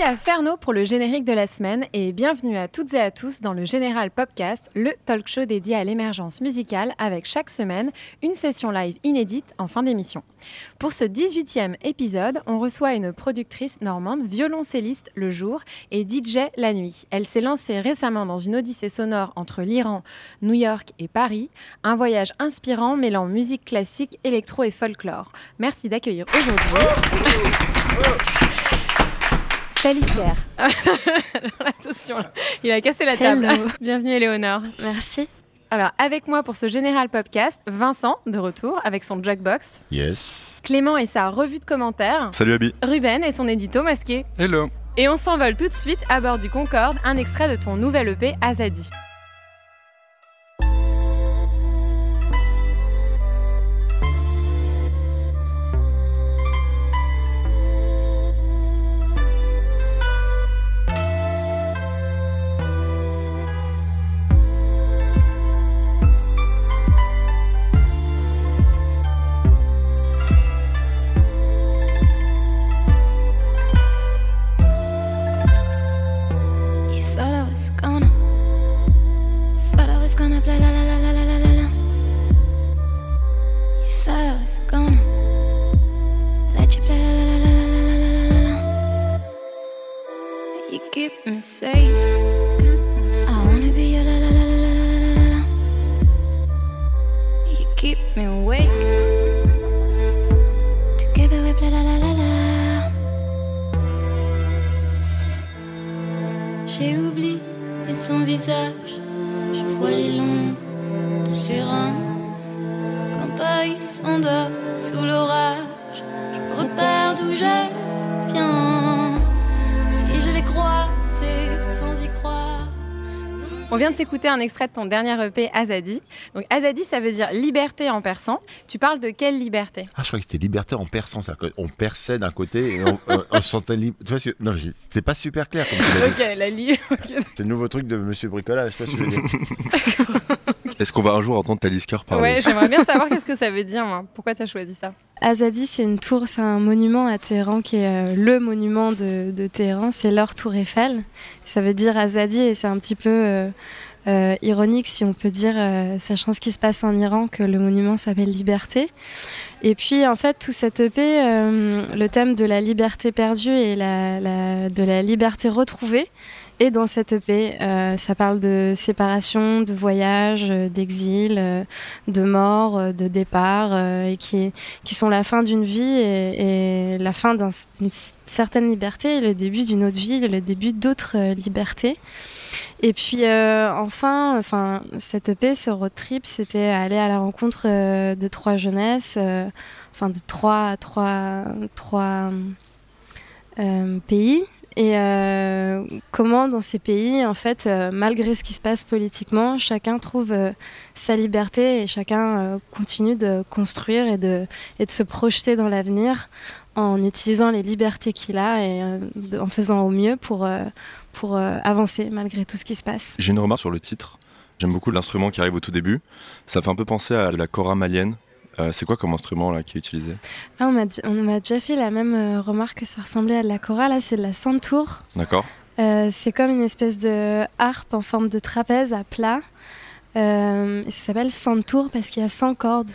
Merci à Ferno pour le générique de la semaine et bienvenue à toutes et à tous dans le Général Popcast, le talk show dédié à l'émergence musicale avec chaque semaine une session live inédite en fin d'émission. Pour ce 18e épisode, on reçoit une productrice normande, violoncelliste le jour et DJ la nuit. Elle s'est lancée récemment dans une odyssée sonore entre l'Iran, New York et Paris, un voyage inspirant mêlant musique classique, électro et folklore. Merci d'accueillir aujourd'hui. Alors, attention, là. il a cassé la table. Hello. Bienvenue Éléonore. Merci. Alors avec moi pour ce général podcast, Vincent de retour avec son jukebox, Yes. Clément et sa revue de commentaires, Salut Abby. Ruben et son édito masqué. Hello. Et on s'envole tout de suite à bord du Concorde, un extrait de ton nouvel EP Azadi. S'écouter un extrait de ton dernier EP Azadi. Donc Azadi ça veut dire liberté en persan. Tu parles de quelle liberté? Ah, je croyais que c'était liberté en perçant. ça. On perçait d'un côté et on, on- on se sentait libre. Tu vois, ce que- non, c'était pas super clair comme tu. Ok, la li- ok. C'est le nouveau truc de Monsieur Bricolage, tu. Est-ce qu'on va un jour entendre Talisker parler? Ouais, j'aimerais bien savoir qu'est-ce que ça veut dire moi. Pourquoi t'as choisi ça? Azadi, c'est une tour, c'est un monument à Téhéran qui est euh, le monument de, de Téhéran. C'est leur tour Eiffel. Ça veut dire Azadi et c'est un petit peu euh, euh, ironique, si on peut dire, euh, sachant ce qui se passe en Iran, que le monument s'appelle Liberté. Et puis, en fait, tout cet EP, euh, le thème de la liberté perdue et de la liberté retrouvée est dans cet EP. Ça parle de séparation, de voyage, d'exil, de mort, de départ, et qui, sont la fin d'une vie et, la fin d'un- d'une certaine liberté, et le début d'une autre vie, le début d'autres libertés. Et puis euh, enfin, enfin, cette EP, ce road trip, c'était aller à la rencontre euh, de trois jeunesses, euh, enfin de trois, trois, trois pays. Et comment dans ces pays, en fait, malgré ce qui se passe politiquement, chacun trouve sa liberté et chacun continue de construire et de, et de se projeter dans l'avenir en utilisant les libertés qu'il a et en faisant au mieux pour, pour euh, avancer malgré tout ce qui se passe. J'ai une remarque sur le titre. J'aime beaucoup l'instrument qui arrive au tout début. Ça fait un peu penser à la kora malienne. Euh, c'est quoi comme instrument là qui est utilisé? Ah, on m'a déjà fait la même euh, remarque que ça ressemblait à de la chora. Là, c'est de la santour. D'accord Euh, c'est comme une espèce de harpe en forme de trapèze à plat. Ça s'appelle santour parce qu'il y a 100 cordes.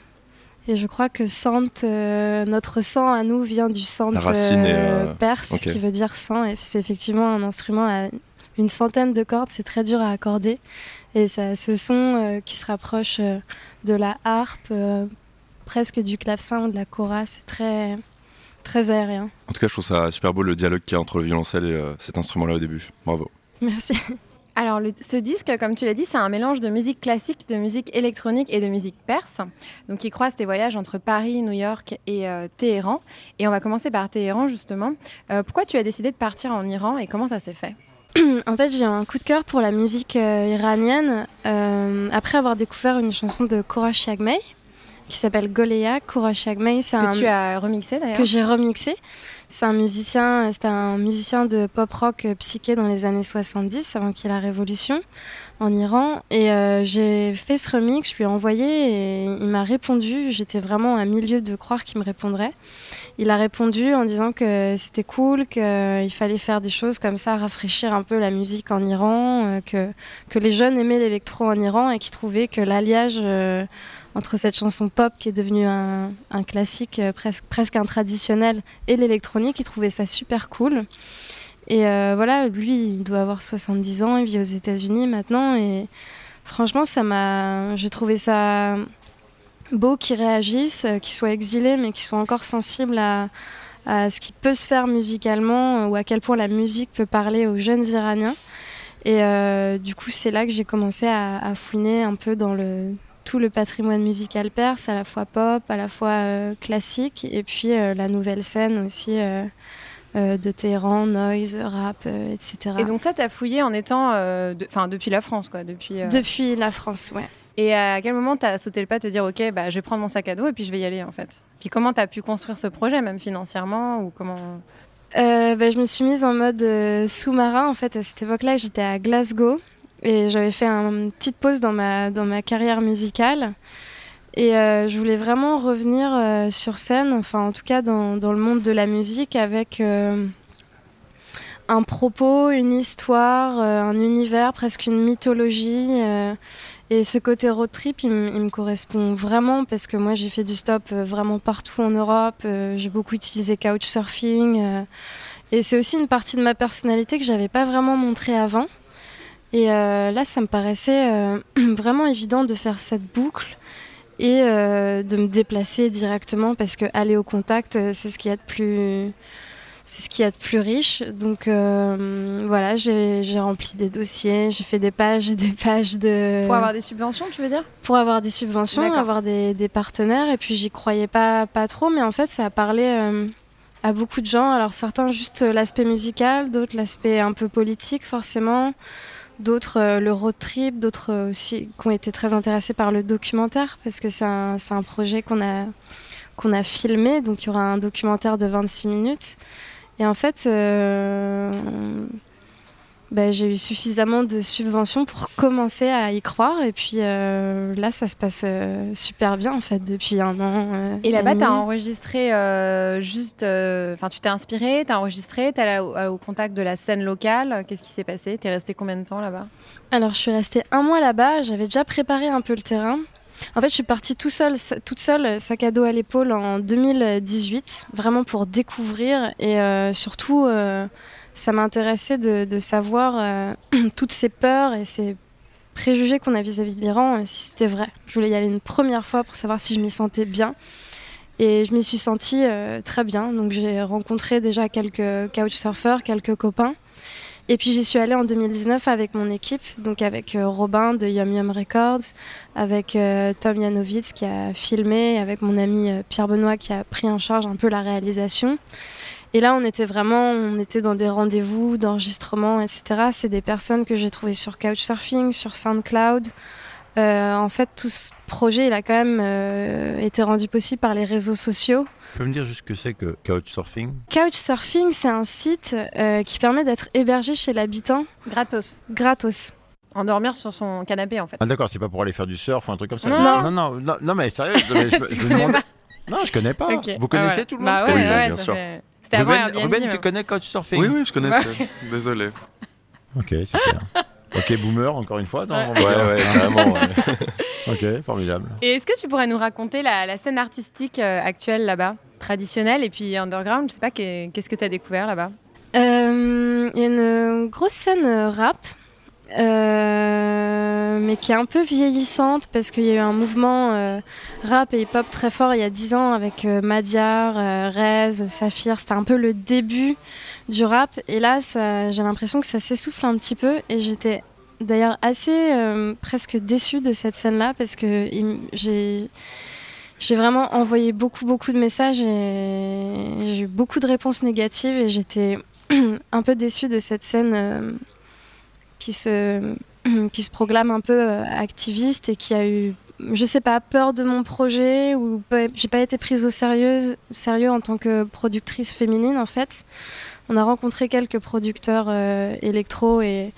Et je crois que Sant, euh, notre sang à nous vient du Sant La racine est, euh, euh, perse, ok. qui veut dire sang. Et c'est effectivement un instrument à une centaine de cordes, c'est très dur à accorder. Et ça, ce son euh, qui se rapproche de la harpe, presque du clavecin ou de la kora, c'est très, très aérien. En tout cas, je trouve ça super beau le dialogue qu'il y a entre le violoncelle et cet instrument-là au début. Bravo. Merci. Alors, ce disque, comme tu l'as dit, c'est un mélange de musique classique, de musique électronique et de musique perse. Donc, il croise tes voyages entre Paris, New York et euh, Téhéran. Et on va commencer par Téhéran, justement. Euh, pourquoi tu as décidé de partir en Iran et comment ça s'est fait? En fait, j'ai un coup de cœur pour la musique euh, iranienne après avoir découvert une chanson de Korash Yagmei qui s'appelle c'est un Que tu as remixé d'ailleurs que j'ai remixé. C'est un musicien, c'était un musicien de pop rock euh, psyché dans les années 70, avant qu'il y ait la révolution en Iran. Et euh, j'ai fait ce remix, je lui ai envoyé et il m'a répondu. J'étais vraiment à milieu de croire qu'il me répondrait. Il a répondu en disant que c'était cool, qu'il fallait faire des choses comme ça, rafraîchir un peu la musique en Iran, euh, que, que les jeunes aimaient l'électro en Iran et qu'il trouvait que l'alliage euh, entre cette chanson pop qui est devenue un, classique, euh, presque, presque un traditionnel, et l'électronique, il trouvait ça super cool. Et euh, voilà, lui, il doit avoir 70 ans, il vit aux États-Unis maintenant, et franchement, ça m'a, j'ai trouvé ça beau qu'il réagisse, euh, qu'il soit exilé, mais qu'il soit encore sensible à, ce qui peut se faire musicalement ou à quel point la musique peut parler aux jeunes Iraniens. Et du coup, c'est là que j'ai commencé à fouiner un peu dans le, tout le patrimoine musical perse, à la fois pop, à la fois euh, classique, et puis euh, la nouvelle scène aussi euh, de Téhéran, noise, rap, etc. Et donc, ça, tu as fouillé en étant. de- Enfin, depuis la France, quoi. Depuis, Depuis la France, ouais. Et à quel moment tu as sauté le pas de te dire, OK, bah, je vais prendre mon sac à dos et puis je vais y aller, en fait? Puis comment tu as pu construire ce projet, même financièrement ou comment... Euh, bah, je me suis mise en mode euh, sous-marin. En fait, à cette époque-là, j'étais à Glasgow et j'avais fait un- une petite pause dans ma, dans ma carrière musicale. Et euh, je voulais vraiment revenir euh, sur scène, enfin en tout cas dans, dans le monde de la musique, avec euh, un propos, une histoire, un univers, presque une mythologie. et ce côté road trip, il, me- correspond vraiment parce que moi j'ai fait du stop vraiment partout en Europe. j'ai beaucoup utilisé couchsurfing. et c'est aussi une partie de ma personnalité que j'avais pas vraiment montrée avant. Et euh, là, ça me paraissait euh, vraiment évident de faire cette boucle et euh, de me déplacer directement parce que aller au contact, c'est ce qu'il y a de plus c'est ce qu'il y a de plus riche. Donc voilà, j'ai j'ai rempli des dossiers, j'ai fait des pages et des pages de Pour avoir des subventions, tu veux dire? Pour avoir des subventions, D'accord. avoir des, des partenaires. Et puis j'y croyais pas, pas trop, mais en fait ça a parlé à beaucoup de gens. Alors certains juste l'aspect musical, d'autres l'aspect un peu politique forcément, d'autres euh, le road trip, d'autres euh, aussi qui ont été très intéressés par le documentaire parce que c'est un, projet qu'on a, qu'on a filmé. Donc il y aura un documentaire de 26 minutes. Et en fait, ben, j'ai eu suffisamment de subventions pour commencer à y croire. Et puis euh, là, ça se passe euh, super bien en fait depuis un an. euh, Et là-bas, tu as enregistré juste. Enfin, tu t'es inspiré, tu as enregistré, tu es au, au contact de la scène locale. Qu'est-ce qui s'est passé? Tu es resté combien de temps là-bas? Alors, je suis restée un mois là-bas. J'avais déjà préparé un peu le terrain. En fait, je suis partie tout seul, toute seule, sac à dos à l'épaule, en 2018, vraiment pour découvrir et surtout, ça m'intéressait de, de savoir euh, toutes ces peurs et ces préjugés qu'on a vis-à-vis de l'Iran, euh, si c'était vrai. Je voulais y aller une première fois pour savoir si je m'y sentais bien. Et je m'y suis sentie euh, très bien. Donc j'ai rencontré déjà quelques couchsurfers, quelques copains. Et puis j'y suis allée en 2019 avec mon équipe, donc avec euh, Robin de Yum Yum Records, avec Tom Yanovitz qui a filmé, avec mon ami Pierre Benoît qui a pris en charge un peu la réalisation. Et là, on était vraiment, on était dans des rendez-vous d'enregistrement, etc. C'est des personnes que j'ai trouvées sur Couchsurfing, sur SoundCloud. Euh, en fait, tout ce projet, il a quand même euh, été rendu possible par les réseaux sociaux. Tu peux me dire juste ce que c'est que Couchsurfing? Couchsurfing, c'est un site euh, qui permet d'être hébergé chez l'habitant Gratos. gratos. Endormir sur son canapé, en fait. Ah d'accord, c'est pas pour aller faire du surf ou un truc comme ça Non. non, non, non, non, mais sérieux, je, je je me. Non, je connais pas. Vous connaissez Ah ouais. tout le monde Bah ouais, Oui, ouais, bien ça sûr. fait- C'était avant Ruben, Airbnb. Ruben, tu même. connais Couchsurfing Oui, oui, je connaissais. Désolé. Ok, super. ok, boomer, encore une fois. dans- Ouais, ouais, carrément. ouais. Ok, formidable. Et est-ce que tu pourrais nous raconter la, la scène artistique euh, actuelle là-bas Traditionnelle et puis underground, je sais pas, qu'est- qu'est-ce que tu as découvert là-bas? Euh, Il y a une grosse scène euh, rap, euh, mais qui est un peu vieillissante parce qu'il y a eu un mouvement euh, rap et hip-hop très fort il y a 10 ans avec euh, Madiar, Rez, Saphir. C'était un peu le début du rap. Et là, j'ai l'impression que ça s'essouffle un petit peu. Et j'étais d'ailleurs assez presque déçue de cette scène-là parce que j'ai. J'ai vraiment envoyé beaucoup, beaucoup de messages et j'ai eu beaucoup de réponses négatives et j'étais un peu déçue de cette scène qui, se, qui se proclame un peu euh, activiste et qui a eu, je sais pas, peur de mon projet ou j'ai pas été prise au sérieux, sérieux en tant que productrice féminine en fait. On a rencontré quelques producteurs euh, électro et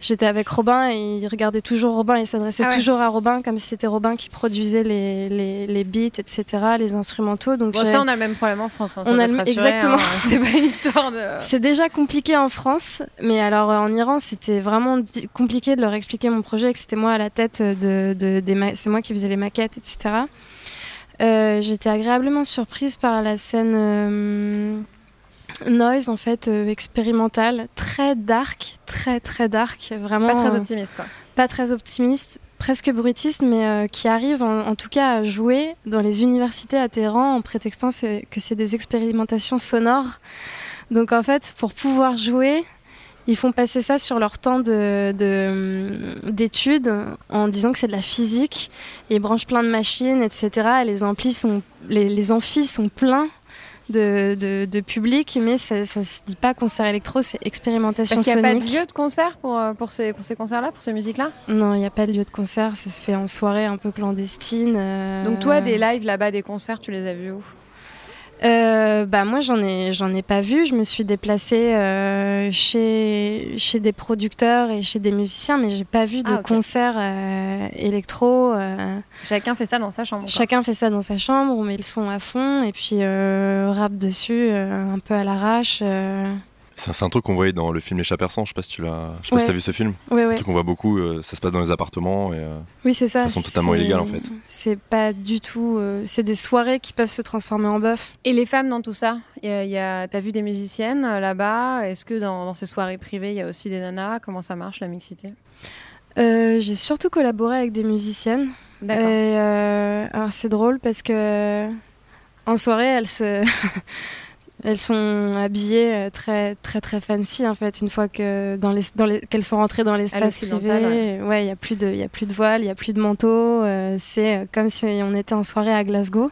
j'étais avec Robin et il regardait toujours Robin et s'adressait Ah ouais. toujours à Robin comme si c'était Robin qui produisait les, les, les beats, etc., les instrumentaux. Donc Bon, ça, on a le même problème en France. hein, ça On a le- exactement. hein. C'est pas une histoire de. c'est déjà compliqué en France, mais alors euh, en Iran, c'était vraiment compliqué de leur expliquer mon projet, que c'était moi à la tête de, de- des ma- c'est moi qui faisais les maquettes, etc. Euh, J'étais agréablement surprise par la scène euh, noise, en fait, euh, expérimentale, très dark, très très dark, vraiment. Pas très euh, optimiste, quoi. pas très optimiste, presque bruitiste, mais euh, qui arrive en, en tout cas à jouer dans les universités à Téhéran en prétextant que c'est des expérimentations sonores. Donc en fait, pour pouvoir jouer, ils font passer ça sur leur temps de- de- d'études en disant que c'est de la physique. Ils branchent plein de machines, etc. Et les amplis sont, les, les amphis sont pleins. De, de, de public, mais ça, ça se dit pas concert électro, c'est expérimentation Parce qu'il n'y a sonique. pas de lieu de concert pour, euh, pour ces, pour ces concerts-là, pour ces musiques-là Non, il n'y a pas de lieu de concert, ça se fait en soirée un peu clandestine. euh. Donc, toi, des lives là-bas, des concerts, tu les as vus où? Euh, bah moi j'en ai j'en ai pas vu. Je me suis déplacée euh, chez chez des producteurs et chez des musiciens, mais j'ai pas vu de Ah, concert euh, électro. euh. Chacun fait ça dans sa chambre. quoi. Chacun fait ça dans sa chambre, on met le son à fond et puis euh, rap dessus, euh, un peu à l'arrache. C'est un truc qu'on voyait dans le film Les Chats Persans, je sais pas si tu l'as, je sais pas Ouais. si t'as vu ce film. Ouais, Un ouais. truc qu'on voit beaucoup, euh, ça se passe dans les appartements et euh, Oui, c'est ça. de façon totalement illégale, en fait. C'est pas du tout. euh, c'est des soirées qui peuvent se transformer en bœuf. Et les femmes dans tout ça il y a, il y a- T'as vu des musiciennes euh, là-bas? Est-ce que dans, dans ces soirées privées, il y a aussi des nanas? Comment ça marche, la mixité? Euh, J'ai surtout collaboré avec des musiciennes. D'accord. Euh, alors c'est drôle parce que en soirée, elles se elles sont habillées euh, très très très fancy en fait une fois que dans les, dans les qu'elles sont rentrées dans l'espace privé. Ouais, il y a plus de il y a plus de voile, il y a plus de manteau, euh, c'est euh, comme si on était en soirée à Glasgow.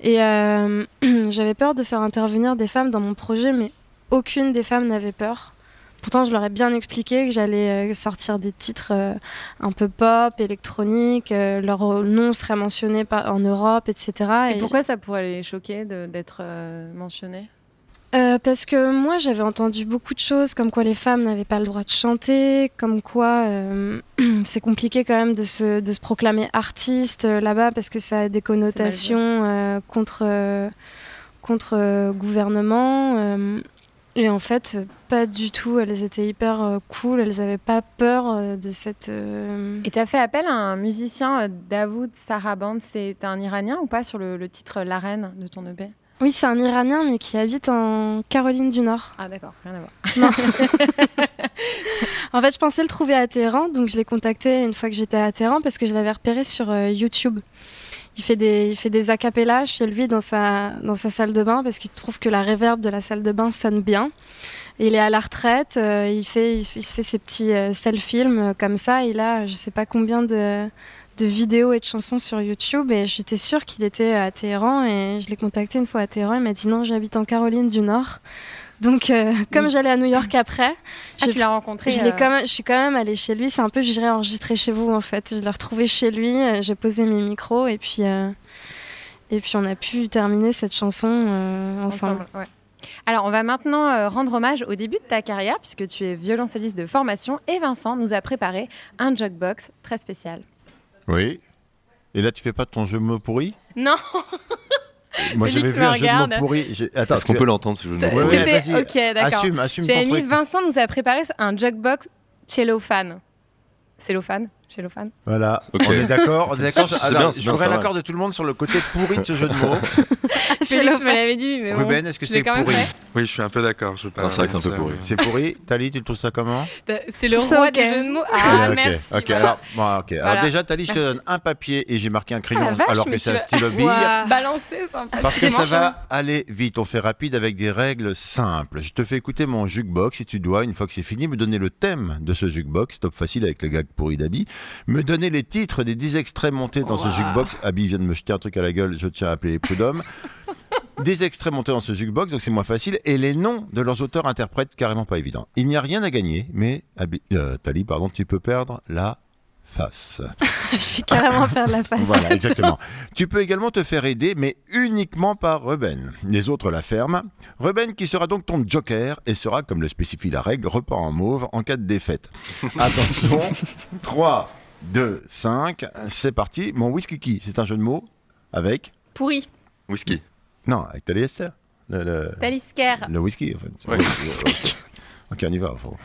Et euh, j'avais peur de faire intervenir des femmes dans mon projet mais aucune des femmes n'avait peur. Pourtant, je leur ai bien expliqué que j'allais euh, sortir des titres euh, un peu pop, électronique, euh, leur nom serait mentionné par- en Europe, etc. Et pourquoi ça pourrait les choquer d'être euh, mentionné Euh, Parce que moi, j'avais entendu beaucoup de choses, comme quoi les femmes n'avaient pas le droit de chanter, comme quoi euh, c'est compliqué quand même de se, de se proclamer artiste euh, là-bas, parce que ça a des connotations euh, contre, euh, contre euh, gouvernement. Et en fait, euh, pas du tout. Elles étaient hyper euh, cool. Elles n'avaient pas peur euh, de cette. Et tu as fait appel à un musicien, Davoud Saraband. C'est un Iranien ou pas sur le, le titre La Reine de ton EP Oui, c'est un Iranien, mais qui habite en Caroline du Nord. Ah d'accord, rien à voir. Non. en fait, je pensais le trouver à Téhéran, donc je l'ai contacté une fois que j'étais à Téhéran parce que je l'avais repéré sur YouTube. Il fait des, il chez lui dans sa, salle de bain parce qu'il trouve que la réverb de la salle de bain sonne bien. Il est à la retraite, euh, il, fait, fait ses petits euh, self-films euh, comme ça. Il a je sais pas combien de, de vidéos et de chansons sur YouTube et j'étais sûre qu'il était à Téhéran et je l'ai contacté une fois à Téhéran. Il m'a dit non, j'habite en Caroline du Nord. Donc, euh, comme j'allais à New York après, Ah, j'ai- tu l'as rencontré je, l'ai euh, quand même, je suis quand même allée chez lui. C'est un peu, j'irai enregistrer chez vous en fait. Je l'ai retrouvé chez lui. euh, J'ai posé mes micros et puis, euh, et puis on a pu terminer cette chanson euh, ensemble. ouais. Alors, on va maintenant euh, rendre hommage au début de ta carrière, puisque tu es violoncelliste de formation, et Vincent nous a préparé un jukebox très spécial. Oui. Et là, tu fais pas ton jeu mots pourri? Non, Moi, j'avais vu un jeu de regarde. mots pourri. Attends, est-ce qu'on peut l'entendre ce jeu de mots Ouais, ouais, c'était vas-y. ok, d'accord. Assume, assume J'ai ton mis. Vincent nous a préparé un jukebox cellophane. Cellophane? Cellophane. Voilà, Ok. on est d'accord. On est d'accord. C'est bien, non, c'est je pas l'accord de tout le monde sur le côté pourri de ce jeu de mots. Félix me l'avait dit, mais bon. Ruben, est-ce que c'est pourri. Oui, je suis un peu d'accord. Je pas Ah, c'est vrai que c'est un peu pourri. C'est pourri. Tali, tu trouves ça comment C'est le roi ok. des jeux de mots. Ah, ok, merci. ok. voilà. Alors, bon, ok. Alors Voilà. déjà, Tali, je te donne un papier et j'ai marqué un crayon Ah, vache, alors que c'est un stylo bille. Balancer. Parce que ça va aller vite, on fait rapide avec des règles simples. Je te fais écouter mon jukebox et tu dois, une fois que c'est fini, me donner le thème de ce jukebox, top facile avec le gag pourri d'Abi, me donner les titres des 10 extraits montés dans ce jukebox. Abi vient de me jeter un truc à la gueule, je tiens à appeler les prud'hommes. des extraits montés dans ce jukebox, donc c'est moins facile, et les noms de leurs auteurs interprètes carrément pas évident. Il n'y a rien à gagner, mais Abi, euh, Tali, pardon, tu peux perdre la face. Je vais carrément faire de la face. Voilà, exactement. tu peux également te faire aider, mais uniquement par Ruben. Les autres la ferment. Ruben qui sera donc ton joker et sera, comme le spécifie la règle, repas en mauve en cas de défaite. Attention, 3, 2, 5, c'est parti. Mon whisky qui, c'est un jeu de mots avec... Pourri. Whisky. Non, avec Taliester. Le, le, Talisker. le whisky, en fait. Ouais. ok, on y va. faut-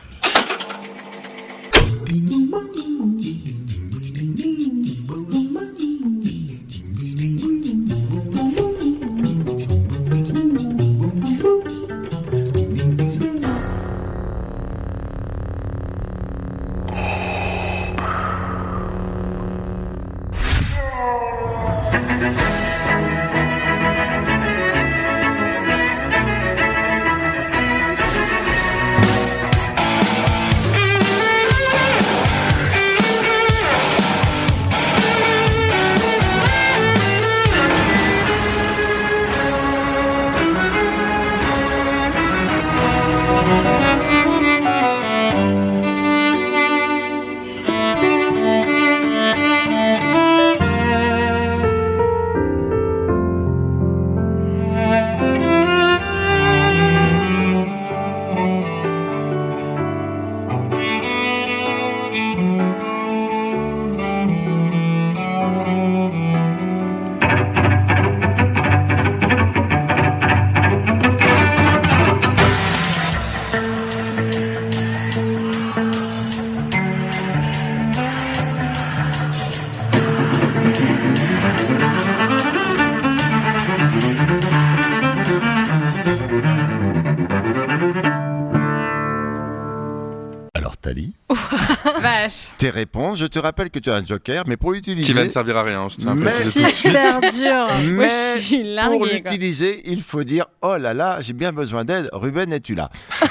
tes réponses. Je te rappelle que tu as un joker, mais pour l'utiliser... Qui va ne servir à rien. Je tiens à Mais-. Super dur. Moi, Mais je suis pour l'utiliser, il faut dire Oh là là, j'ai bien besoin d'aide. Ruben, es-tu là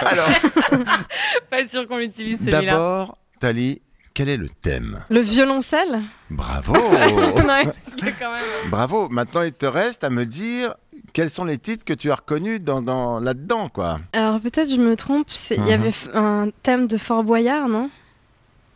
Alors, Pas sûr qu'on l'utilise celui-là. d'abord, Tali, quel est le thème? Le violoncelle? Bravo non, quand même. Bravo Maintenant, il te reste à me dire quels sont les titres que tu as reconnus dans, dans- là-dedans, quoi? Alors peut-être je me trompe, c'est- il y Mhm. avait un thème de Fort Boyard, non?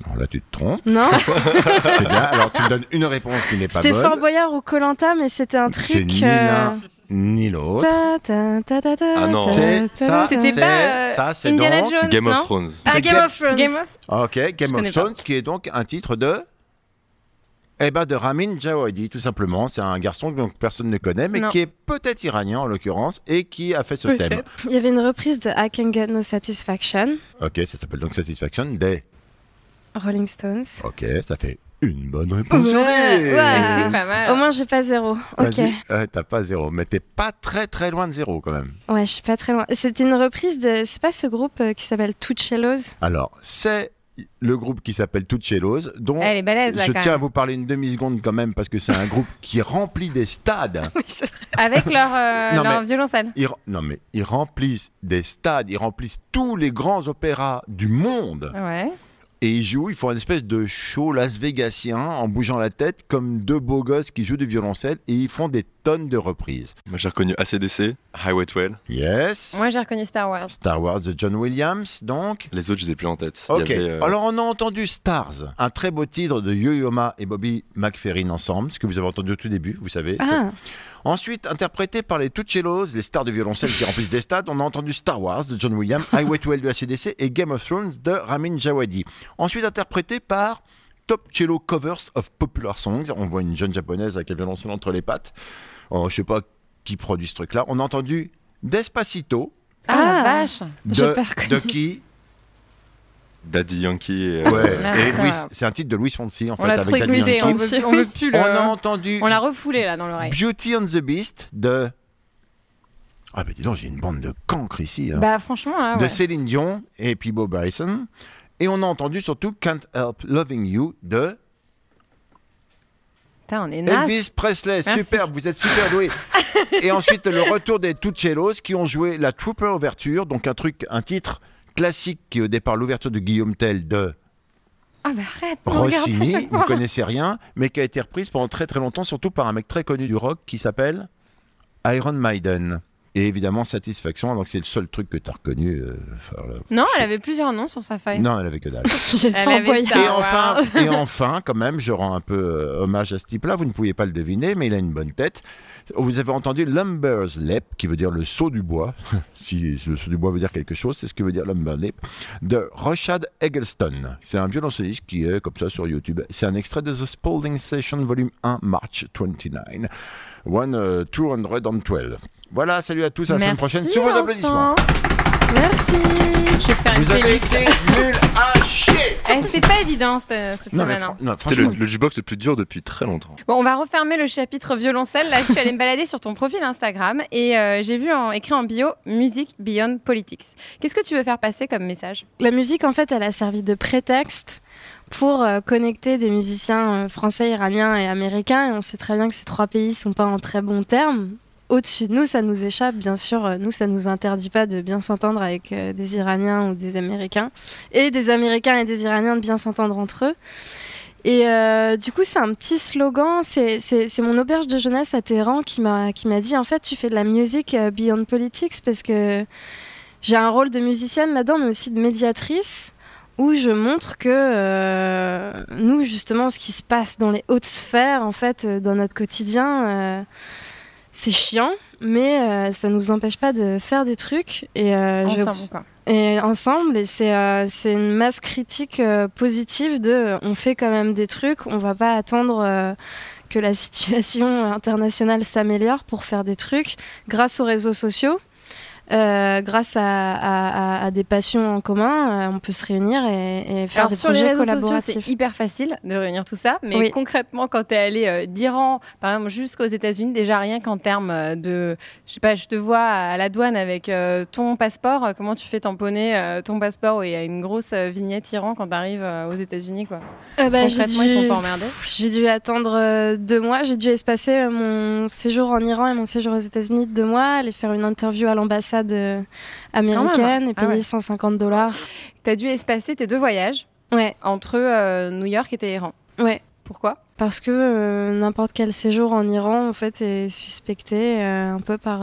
Non, là, tu te trompes. Non C'est bien. Alors, tu me donnes une réponse qui n'est pas C'était bonne. Fort Boyard ou Colanta, mais c'était un truc. C'est ni euh, l'un ni l'autre. ta, ta, ta, ta, ta, Ah non. C'est ça, ta. C'était pas euh, ça, c'est donc Jones, Game of Thrones. Ah, Game of Thrones. Game of Ok, Game of. Thrones, qui est donc un titre de. Eh ben, de Ramin Djawadi, tout simplement. C'est un garçon que personne ne connaît, mais Non. qui est peut-être iranien en l'occurrence, et qui a fait ce thème. Il y avait une reprise de I Can Get No Satisfaction, Ok, ça s'appelle donc Satisfaction des. Rolling Stones. Ok, ça fait une bonne réponse Ouais, ouais. C'est pas mal. Au moins j'ai pas zéro. Ok. Vas-y. Euh, T'as pas zéro, mais t'es pas très très loin de zéro quand même. Ouais, je suis pas très loin. C'était une reprise de. C'est pas ce groupe euh, qui s'appelle Tuchellos? Alors, c'est le groupe qui s'appelle Tuchellos, dont Elle est balèze là je tiens à vous parler une demi-seconde quand même, parce que c'est un groupe qui remplit des stades. Oui. Avec leur, euh, Non, leur mais- violoncelle. Ils, non mais ils remplissent des stades, ils remplissent tous les grands opéras du monde Ouais. Et ils jouent, ils font une espèce de show las vegasien en bougeant la tête comme deux beaux gosses qui jouent du violoncelle et ils font des tonnes de reprises. Moi j'ai reconnu ACDC, Highway 12. Yes. Moi j'ai reconnu Star Wars. Star Wars de John Williams donc. Les autres je les ai plus en tête. Il y Ok, avait, euh, alors on a entendu Stars, un très beau titre de Yo-Yo Ma et Bobby McFerrin ensemble, ce que vous avez entendu au tout début, vous savez. Ah, Ensuite, interprété par les Tuchellos, les stars de violoncelle qui remplissent des stades, on a entendu Star Wars de John Williams, Highway to Hell de ACDC et Game of Thrones de Ramin Djawadi. Ensuite, interprété par Top Cello Covers of Popular Songs. On voit une jeune japonaise avec un violoncelle entre les pattes. Oh, je sais pas qui produit ce truc-là. On a entendu Despacito Ah, la vache. J'ai de, reconnu. de qui? Daddy Yankee. Et, euh, Ouais, Ah, et ça. Louis, c'est un titre de Louis Fonsi en On fait, l'a avec Daddy Yankee. on veut, on veut plus le. On a entendu On l'a refoulé là dans l'oreille. Beauty and the Beast de. Ah, bah dis donc, j'ai une bande de cancres ici. hein. Bah franchement là, de. Céline Dion et puis Bob Harrison. Et on a entendu surtout Can't Help Loving You de Putain, on est. Elvis Presley. Merci. Superbe, vous êtes super doué. et ensuite, le retour des Tuccellos qui ont joué la Trooper Ouverture, donc un truc, un titre classique qui est au départ l'ouverture de Guillaume Tell de Ah bah arrête, Rossini, vous fois. connaissez rien, mais qui a été reprise pendant très très longtemps, surtout par un mec très connu du rock qui s'appelle Iron Maiden. Et évidemment, Satisfaction, donc c'est le seul truc que tu as reconnu. euh, enfin, là. Non, elle avait plusieurs noms sur sa feuille. Non, elle avait que dalle. Elle avait. Et enfin, et enfin, quand même, je rends un peu euh, hommage à ce type-là. Vous ne pouviez pas le deviner, mais il a une bonne tête. Vous avez entendu Lumber's Lip, qui veut dire le saut du bois. si le saut du bois veut dire quelque chose, c'est ce que veut dire Lumber's Lip, de Rochad Eggleston. C'est un violoncelliste qui est comme ça sur YouTube. C'est un extrait de The Spalding Session, volume 1, March 29. One, 212. Voilà, salut à tous, à la semaine prochaine, sur vos applaudissements. Merci. Je vais te faire une avez playlist. été nuls à chier Eh, C'était pas évident cette, cette Non, mais semaine. fran- hein. non, C'était le, franchement, le jukebox le plus dur depuis très longtemps. Bon, on va refermer le chapitre violoncelle. Là, je suis allée me balader sur ton profil Instagram et euh, j'ai vu en, écrit en bio Music Beyond Politics. Qu'est-ce que tu veux faire passer comme message? La musique, en fait, elle a servi de prétexte pour euh, connecter des musiciens euh, français, iraniens et américains. Et on sait très bien que ces trois pays sont pas en très bons termes. Au-dessus de nous, ça nous échappe, bien sûr. Euh, Nous, ça nous interdit pas de bien s'entendre avec euh, des Iraniens ou des Américains. Et des Américains et des Iraniens de bien s'entendre entre eux. Et euh, du coup, c'est un petit slogan. C'est mon auberge de jeunesse à Téhéran qui m'a dit en fait, tu fais de la musique beyond politics parce que j'ai un rôle de musicienne là-dedans, mais aussi de médiatrice où je montre que nous, justement, ce qui se passe dans les hautes sphères, en fait, dans notre quotidien, c'est chiant, mais euh, ça nous empêche pas de faire des trucs et euh, je- Ensemble, quoi. et ensemble et c'est euh, c'est une masse critique euh, positive de on fait quand même des trucs on va pas attendre que la situation internationale s'améliore pour faire des trucs grâce aux réseaux sociaux euh, grâce à, à- à- à des passions en commun, euh, on peut se réunir et, et faire Alors, des sur les projets réseaux sociaux, collaboratifs. c'est hyper facile de réunir tout ça, mais Oui. concrètement, quand tu es allé euh, d'Iran, par exemple, jusqu'aux États-Unis, déjà rien qu'en termes de, je sais pas, je te vois à la douane avec ton passeport, comment tu fais tamponner ton passeport où il y a une grosse vignette Iran quand tu arrives aux États-Unis, quoi? Bah, Concrètement, ils dû- t'ont pas emmerdé? J'ai dû attendre deux mois. J'ai dû espacer mon séjour en Iran et mon séjour aux États-Unis de deux mois, aller faire une interview à l'ambassade euh, américaine et Ah payer ouais. 150 dollars. Tu as dû espacer tes deux voyages Ouais, entre euh, New York et Téhéran. ouais. Pourquoi? Parce que euh, n'importe quel séjour en Iran, en fait, est suspecté euh, un peu par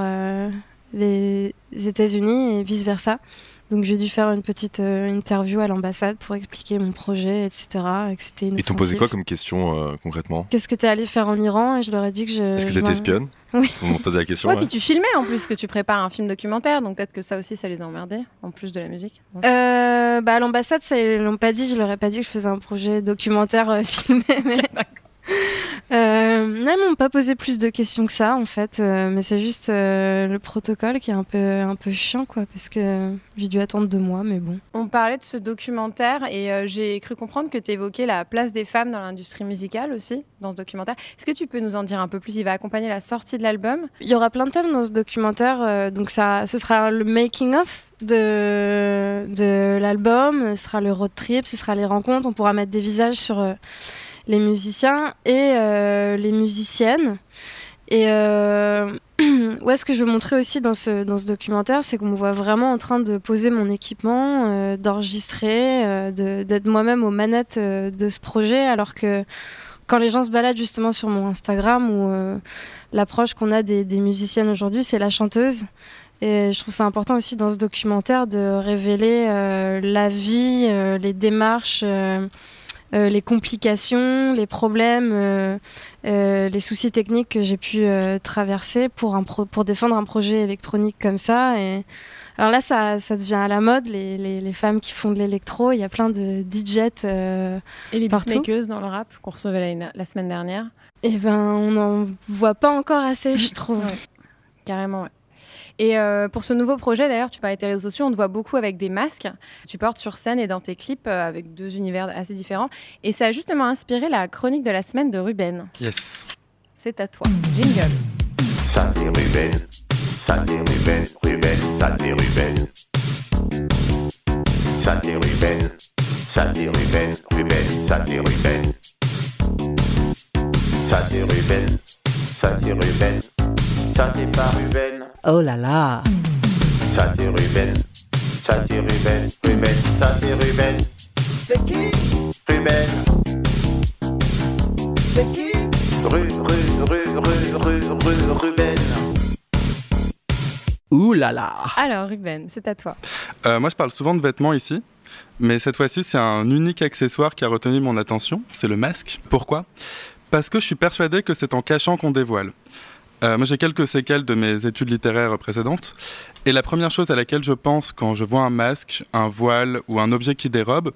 les États-Unis et vice versa. Donc j'ai dû faire une petite euh, interview à l'ambassade pour expliquer mon projet, etc. Et que Ils t'ont posé quoi comme question euh, concrètement? Qu'est-ce que tu es allé faire en Iran? Et je leur ai dit que je. Est-ce que t'étais espionne? Oui. Ils m'ont posé la question. Ouais, ouais. puis tu filmais en plus que tu prépares un film documentaire, donc peut-être que ça aussi, ça les a emmerdés, en plus de la musique. Euh, bah, à l'ambassade, ça, ils l'ont pas dit. Je leur ai pas dit que je faisais un projet documentaire euh, filmé. Mais... Euh, non, ils m'ont pas posé plus de questions que ça, en fait. Euh, mais c'est juste euh, le protocole qui est un peu, un peu chiant, quoi. Parce que j'ai dû attendre deux mois, mais bon. On parlait de ce documentaire et euh, j'ai cru comprendre que tu évoquais la place des femmes dans l'industrie musicale aussi, dans ce documentaire. Est-ce que tu peux nous en dire un peu plus? Il va accompagner la sortie de l'album. Il y aura plein de thèmes dans ce documentaire. donc, ça, ce sera le making-of de, de l'album. Ce sera le road trip, ce sera les rencontres. On pourra mettre des visages sur les musiciens et euh, les musiciennes. Et euh, ouais, ce que je veux montrer aussi dans ce, dans ce documentaire, c'est qu'on me voit vraiment en train de poser mon équipement, euh, d'enregistrer, de- d'être moi-même aux manettes de ce projet, alors que quand les gens se baladent justement sur mon Instagram euh, l'approche qu'on a des, musiciennes aujourd'hui, c'est la chanteuse. Et je trouve ça important aussi dans ce documentaire de révéler la vie, les démarches, euh, les complications, les problèmes, euh, euh, les soucis techniques que j'ai pu traverser pour, un pro- pour défendre un projet électronique comme ça. Et alors là, ça, ça devient à la mode, les, les, les femmes qui font de l'électro. Il y a plein de DJs Et les Partout. beatmakers dans le rap qu'on recevait la, la semaine dernière. et ben, on n'en voit pas encore assez, je trouve. Ouais. Carrément, ouais. Et euh, pour ce nouveau projet, d'ailleurs, tu parlais de tes réseaux sociaux, on te voit beaucoup avec des masques. Tu portes sur scène et dans tes clips euh, avec deux univers assez différents. Et ça a justement inspiré la chronique de la semaine de Ruben. Yes. C'est à toi. Jingle. Ça c'est Ruben, ça c'est Ruben, Ruben, ça c'est Ruben. Ça c'est Ruben, ça c'est Ruben, Ruben, ça c'est Ruben. Ça c'est Ruben, ça c'est Ruben, ça c'est pas Ruben. Oh là là Ça c'est Ruben, ça c'est Ruben, Ruben, ça c'est Ruben. C'est qui? Ruben. C'est qui? Ru, ru, ru, ru, ru, ru, Ruben. Ouh là là Alors, Ruben, c'est à toi. Euh, moi, je parle souvent de vêtements ici, mais cette fois-ci, c'est un unique accessoire qui a retenu mon attention, c'est le masque. Pourquoi? Parce que je suis persuadé que c'est en cachant qu'on dévoile. Euh, moi, j'ai quelques séquelles de mes études littéraires précédentes, et la première chose à laquelle je pense quand je vois un masque, un voile ou un objet qui dérobe,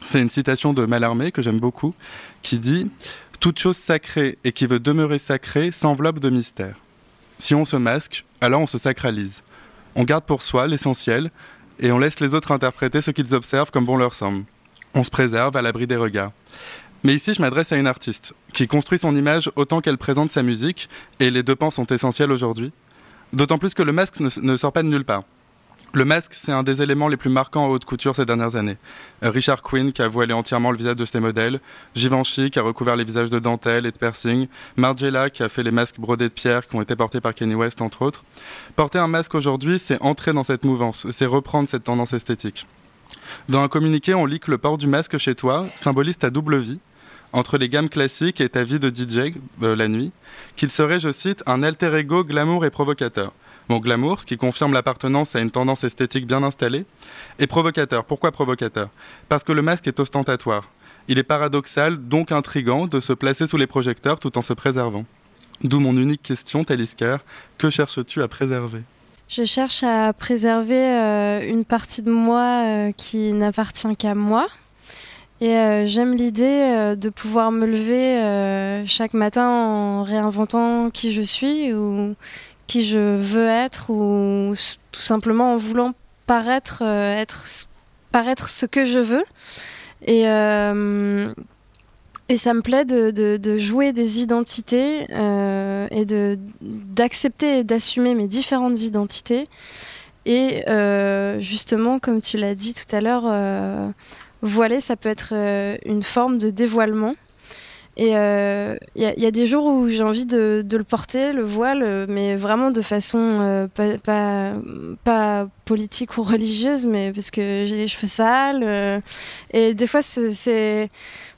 c'est une citation de Mallarmé que j'aime beaucoup, qui dit Toute chose sacrée et qui veut demeurer sacrée s'enveloppe de mystère. Si on se masque, alors on se sacralise. On garde pour soi l'essentiel et on laisse les autres interpréter ce qu'ils observent comme bon leur semble. On se préserve à l'abri des regards. Mais ici, je m'adresse à une artiste qui construit son image autant qu'elle présente sa musique, et les deux pans sont essentiels aujourd'hui. D'autant plus que le masque ne, sort pas de nulle part. Le masque, c'est un des éléments les plus marquants en haute couture ces dernières années. Richard Quinn qui a voilé entièrement le visage de ses modèles, Givenchy qui a recouvert les visages de dentelle et de piercing, Margiela qui a fait les masques brodés de pierre qui ont été portés par Kanye West entre autres. Porter un masque aujourd'hui, c'est entrer dans cette mouvance, c'est reprendre cette tendance esthétique. Dans un communiqué, on lit que le port du masque chez toi symbolise ta double vie, entre les gammes classiques et ta vie de DJ euh, la nuit, qu'il serait, je cite, un alter ego glamour et provocateur. Bon, glamour, ce qui confirme l'appartenance à une tendance esthétique bien installée, et provocateur. Pourquoi provocateur? Parce que le masque est ostentatoire. Il est paradoxal, donc intrigant, de se placer sous les projecteurs tout en se préservant. D'où mon unique question, Talisker, que cherches-tu à préserver? Je cherche à préserver euh, une partie de moi euh, qui n'appartient qu'à moi. Et euh, j'aime l'idée euh, de pouvoir me lever euh, chaque matin en réinventant qui je suis ou qui je veux être ou tout simplement en voulant paraître, être, paraître ce que je veux. Et, et ça me plaît de, de- de jouer des identités et de- d'accepter et d'assumer mes différentes identités. Et justement, comme tu l'as dit tout à l'heure, euh, voiler, ça peut être euh, une forme de dévoilement. Et il y, a- y a des jours où j'ai envie de, le porter, le voile, euh, mais vraiment de façon euh, pas, pas, politique ou religieuse, mais parce que j'ai les cheveux sales. euh, et des fois, c'est-.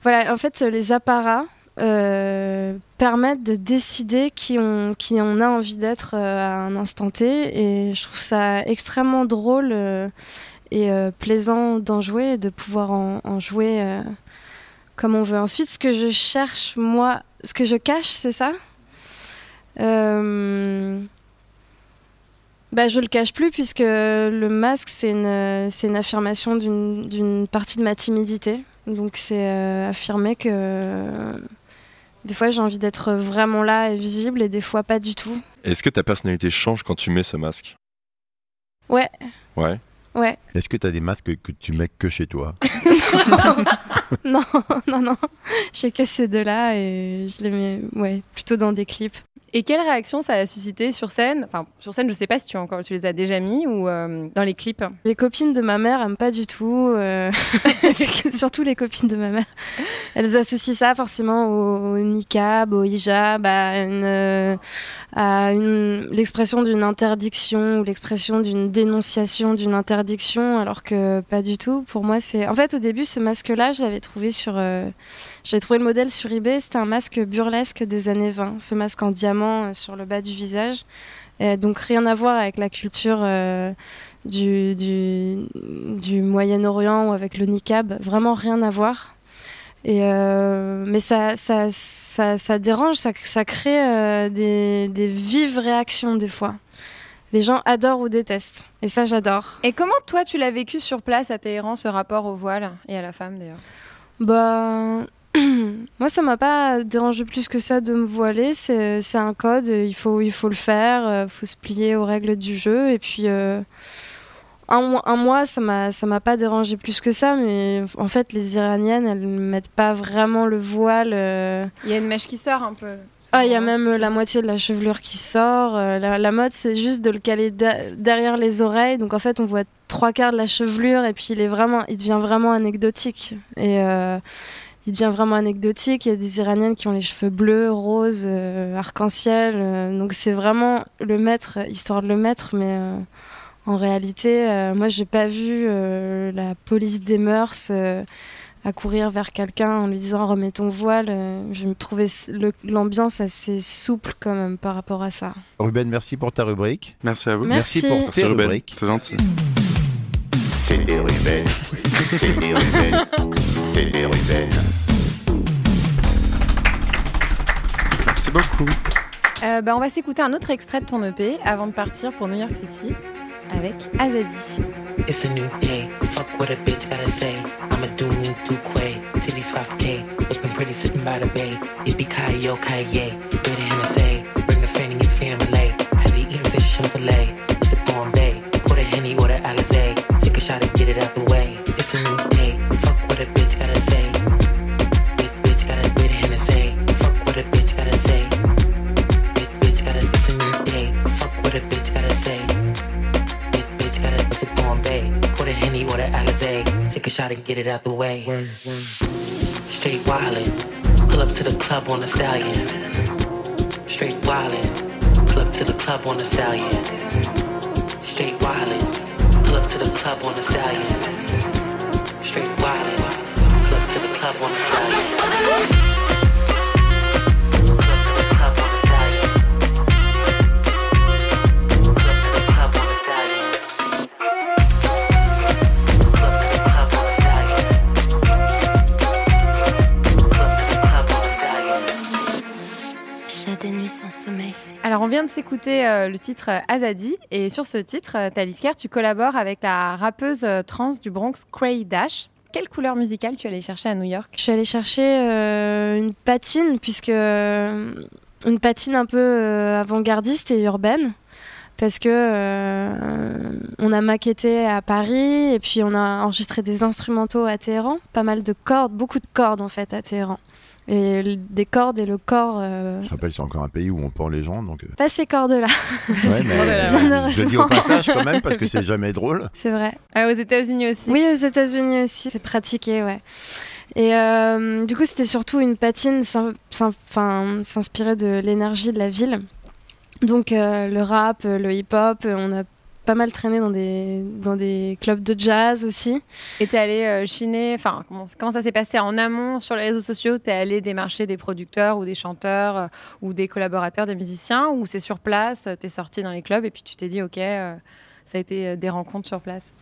Voilà, en fait, les apparats euh, permettent de décider qui on, qui on a envie d'être euh, à un instant T. Et je trouve ça extrêmement drôle euh, et euh, plaisant d'en jouer et de pouvoir en, en jouer euh, comme on veut. Ensuite, ce que je cherche, moi, ce que je cache, c'est ça? Euh, bah, Je le cache plus puisque le masque, c'est une, c'est une affirmation d'une d'une partie de ma timidité. Donc, c'est euh, affirmer que euh, des fois, j'ai envie d'être vraiment là et visible et des fois, pas du tout. Est-ce que ta personnalité change quand tu mets ce masque? Ouais, Ouais. Ouais. Est-ce que tu as des masques que tu mets que chez toi non, non, non. J'ai que ces deux-là et je les mets ouais, plutôt dans des clips. Et quelle réaction ça a suscité sur scène? Enfin, sur scène, je sais pas si tu, as encore, tu les as déjà mis ou euh, dans les clips. Les copines de ma mère aiment pas du tout, euh, surtout les copines de ma mère. Elles associent ça forcément au, au niqab, au hijab, à une, euh, à une- l'expression d'une interdiction ou l'expression d'une dénonciation d'une interdiction, alors que pas du tout. Pour moi, c'est. En fait, au début, ce masque-là, je l'avais trouvé sur. euh, J'avais trouvé le modèle sur eBay, c'était un masque burlesque des années 20, ce masque en diamant euh, sur le bas du visage. Et donc rien à voir avec la culture euh, du, du, du Moyen-Orient ou avec le niqab, vraiment rien à voir. Et euh, mais ça, ça, ça, ça dérange, ça, ça crée euh, des, des vives réactions des fois. Les gens adorent ou détestent. Et ça, j'adore. Et comment toi, tu l'as vécu sur place à Téhéran, ce rapport au voile et à la femme d'ailleurs? Bah, Moi, ça m'a pas dérangé plus que ça de me voiler. C'est un code, il faut, il faut le faire, il faut se plier aux règles du jeu. Et puis, euh, un, mois- un mois, ça m'a pas dérangé plus que ça. Mais en fait, les Iraniennes, elles ne mettent pas vraiment le voile. euh. Il y a une mèche qui sort un peu. Ah, il y a même euh, la moitié de la chevelure qui sort. Euh, la, la mode, c'est juste de le caler derrière les oreilles. Donc en fait, on voit trois quarts de la chevelure et puis il est vraiment, il devient vraiment anecdotique. Et euh, il devient vraiment anecdotique. Il y a des Iraniennes qui ont les cheveux bleus, roses, euh, arc-en-ciel. euh, donc c'est vraiment le mettre, histoire de le mettre, mais. euh, en réalité, euh, moi, j'ai pas vu euh, la police des mœurs euh, à courir vers quelqu'un en lui disant remets ton voile. Je me trouvais l'ambiance assez souple quand même par rapport à ça. Ruben, merci pour ta rubrique. Merci à vous. Merci. pour Merci tes Ruben. rubriques. C'est gentil. C'est des Ruben. C'est des Ruben. C'est des Ruben. Merci beaucoup. Euh, bah, on va s'écouter un autre extrait de ton EP avant de partir pour New York City avec Azadi. It's a new day. Fuck what a bitch gotta say. I'ma do me do quay. Titties 5K. Looking pretty sitting by the bay? It be Kayo Kaye. Better in the say. Bring the fanny and family. Have you eaten fish and filet? And get it out the way. Straight wildin'. Pull up to the club on the stallion. Straight wildin'. Pull up to the club on the stallion. Straight wildin'. Pull up to the club on the stallion. Straight wildin'. Pull up to the club on the stallion. Vient de s'écouter euh, le titre euh, Azadi. Et sur ce titre, euh, Talisker, tu collabores avec la rappeuse trans du Bronx, Cray Dash. Quelle couleur musicale tu allais chercher à New York? Je suis allée chercher une patine, puisque une patine un peu avant-gardiste et urbaine, parce que on a maquetté à Paris et puis on a enregistré des instrumentaux à Téhéran, pas mal de cordes, beaucoup de cordes en fait à Téhéran, et des cordes et le corps. euh, Je rappelle, c'est encore un pays où on pend les gens, donc. euh, pas ces cordes-là. Ouais, mais je le dis au passage quand même parce que c'est jamais drôle. C'est vrai. Ah, Aux États-Unis aussi Oui, aux États-Unis aussi, c'est pratiqué, ouais. Et euh, du coup, c'était surtout une patine s'inspirer de l'énergie de la ville. Donc euh, le rap, le hip-hop, on a pas mal traîné dans des, dans des clubs de jazz aussi. Et t'es allé euh, chiner, enfin, comment, comment ça s'est passé en amont sur les réseaux sociaux? T'es allé démarcher des producteurs ou des chanteurs euh, ou des collaborateurs, des musiciens Ou c'est sur place, t'es sorti dans les clubs et puis tu t'es dit, ok, euh, ça a été des rencontres sur place?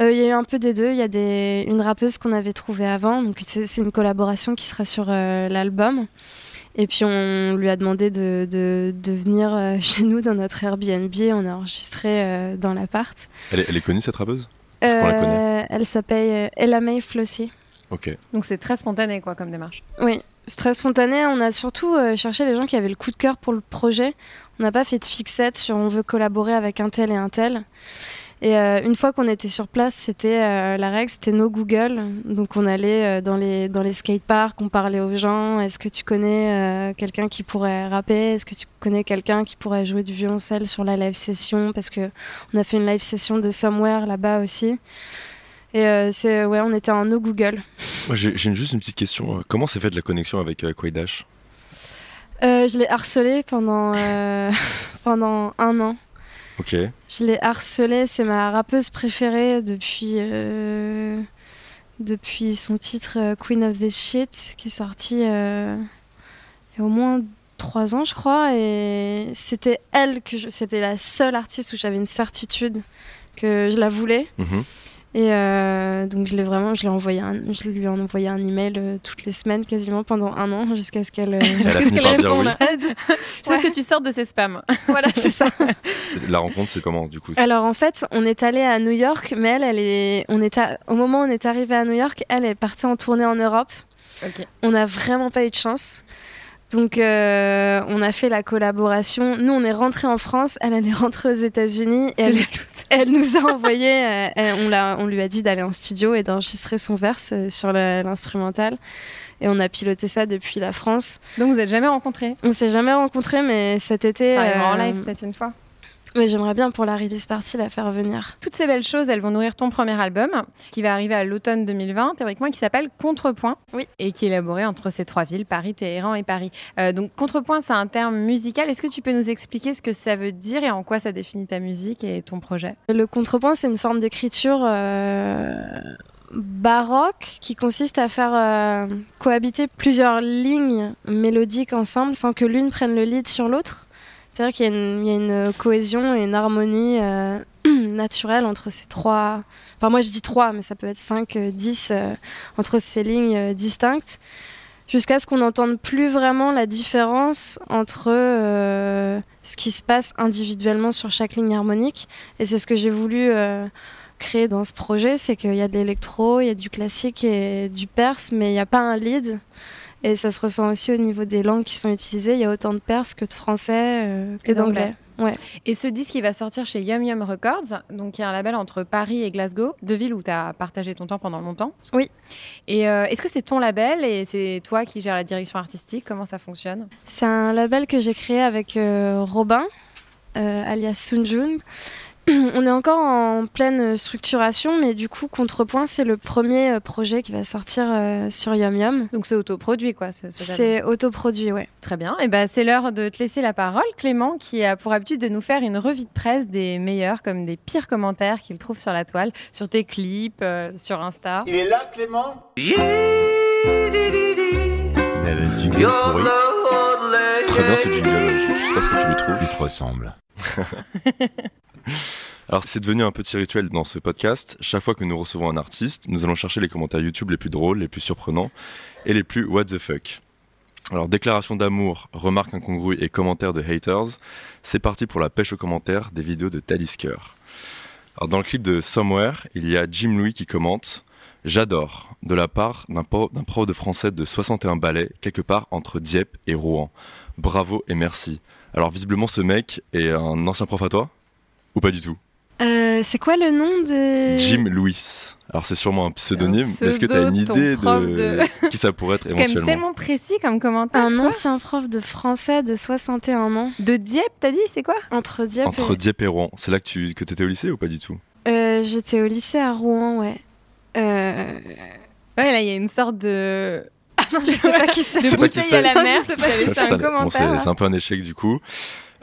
Il y a eu un peu des deux. Il y a des, une rappeuse qu'on avait trouvée avant. Donc c'est une collaboration qui sera sur l'album. Et puis on lui a demandé de, de, de venir euh, chez nous dans notre Airbnb. On a enregistré euh, dans l'appart. Elle est, elle est connue cette rappeuse? Est-ce qu'on la connaît Euh, Elle s'appelle Ella May Flossie. Ok. Donc c'est très spontané, quoi, comme démarche. Oui, c'est très spontané. On a surtout euh, cherché les gens qui avaient le coup de cœur pour le projet. On n'a pas fait de fixette sur on veut collaborer avec un tel et un tel. Et euh, une fois qu'on était sur place, c'était euh, la règle, c'était no Google. Donc on allait euh, dans les dans les skateparks, on parlait aux gens. Est-ce que tu connais quelqu'un qui pourrait rapper? Est-ce que tu connais quelqu'un qui pourrait jouer du violoncelle sur la live session? Parce que on a fait une live session de Somewhere là-bas aussi. Et c'est ouais, on était en no Google. J'ai juste une petite question. Comment s'est faite la connexion avec Quay Dash Euh, je l'ai harcelé pendant, pendant un an. Ok. Je l'ai harcelé, c'est ma rappeuse préférée depuis, euh, depuis son titre euh, Queen of this Shit, qui est sorti euh, il y a au moins trois ans, je crois. Et c'était elle, que c'était la seule artiste où j'avais une certitude que je la voulais. Mhm. Et euh, donc je l'ai vraiment, je l'ai envoyé, un, je lui ai envoyé un email euh, toutes les semaines quasiment pendant un an jusqu'à ce qu'elle, euh, jusqu'à par dire réponde. sais ce que tu sortes de ces spams. voilà, c'est ça. La rencontre, c'est comment du coup? Alors en fait, on est allé à New York, mais elle, elle est, on est à- au moment où on est arrivé à New York, elle est partie en tournée en Europe. On n'a vraiment pas eu de chance. Donc, euh, on a fait la collaboration. Nous, on est rentré en France. Elle, elle est rentrée aux États-Unis. Et elle, nous a envoyé. euh, elle- on, lui a dit d'aller en studio et d'enregistrer son verse euh, sur l'instrumental. Et on a piloté ça depuis la France. Donc vous n'êtes jamais rencontrés? On s'est jamais rencontrés, mais cet été. En live peut-être une fois. Mais j'aimerais bien pour la release party la faire venir. Toutes ces belles choses, elles vont nourrir ton premier album, qui va arriver à l'automne 2020, théoriquement, qui s'appelle Contrepoint, Oui. et qui est élaboré entre ces trois villes, Paris, Téhéran et Paris. Euh, donc Contrepoint, c'est un terme musical. Est-ce que tu peux nous expliquer ce que ça veut dire et en quoi ça définit ta musique et ton projet? Le contrepoint, c'est une forme d'écriture euh, baroque qui consiste à faire euh, cohabiter plusieurs lignes mélodiques ensemble sans que l'une prenne le lead sur l'autre. C'est-à-dire qu'il y, a une- cohésion et une harmonie euh, naturelle entre ces trois. Enfin, moi je dis trois, mais ça peut être cinq, euh, dix euh, entre ces lignes euh, distinctes. Jusqu'à ce qu'on n'entende plus vraiment la différence entre ce qui se passe individuellement sur chaque ligne harmonique. Et c'est ce que j'ai voulu créer dans ce projet, c'est qu'il y a de l'électro, il y a du classique et du perse, mais il n'y a pas un lead. Et ça se ressent aussi au niveau des langues qui sont utilisées. Il y a autant de perse que de français, euh, que d'anglais. Ouais. Et ce disque, il va sortir chez Yum Yum Records, donc qui est un label entre Paris et Glasgow, deux villes où tu as partagé ton temps pendant longtemps. Oui. Et euh, est-ce que c'est ton label et c'est toi qui gères la direction artistique? Comment ça fonctionne? C'est un label que j'ai créé avec euh, Robin, alias Sunjun. On est encore en pleine structuration, mais du coup, Contrepoint, c'est le premier euh, projet qui va sortir euh, sur Yum Yum. Donc c'est autoproduit, quoi. ce- ce. C'est autoproduit, ouais. Très bien. Et ben c'est l'heure de te laisser la parole, Clément, qui a pour habitude de nous faire une revue de presse des meilleurs comme des pires commentaires qu'il trouve sur la toile, sur tes clips, euh, sur Insta. Il est là, Clément? Très bien ce jingle, je, je sais pas ce que tu lui trouves. Il te ressemble. Alors c'est devenu un petit rituel dans ce podcast. Chaque fois que nous recevons un artiste, nous allons chercher les commentaires YouTube les plus drôles, les plus surprenants et les plus what the fuck. Alors déclaration d'amour, remarques incongrues et commentaires de haters, c'est parti pour la pêche aux commentaires des vidéos de Talisker. Alors dans le clip de Somewhere, il y a Jim Louis qui commente J'adore, de la part d'un pro, d'un pro de français de 61 ballets, quelque part entre Dieppe et Rouen. Bravo et merci. Alors visiblement ce mec est un ancien prof à toi? Ou pas du tout Euh, c'est quoi le nom de. Jim Louis. Alors c'est sûrement un pseudonyme, C'est mais est-ce que tu as une idée prof de... de- qui ça pourrait être C'est quand même éventuellement tellement précis comme commentaire. Un ancien prof de français de 61 ans. De Dieppe, t'as dit, c'est quoi? Entre Dieppe Entre et... Dieppe et Rouen. C'est là que tu que étais au lycée ou pas du tout? Euh, J'étais au lycée à Rouen, ouais. Euh... Ouais, là, il y a une sorte de. Ah non, je sais pas qui c'est. De Je sais pas qui bouteille c'est. à la mer C'est un un- bon, commentaire. c'est là. c'est un peu un échec du coup.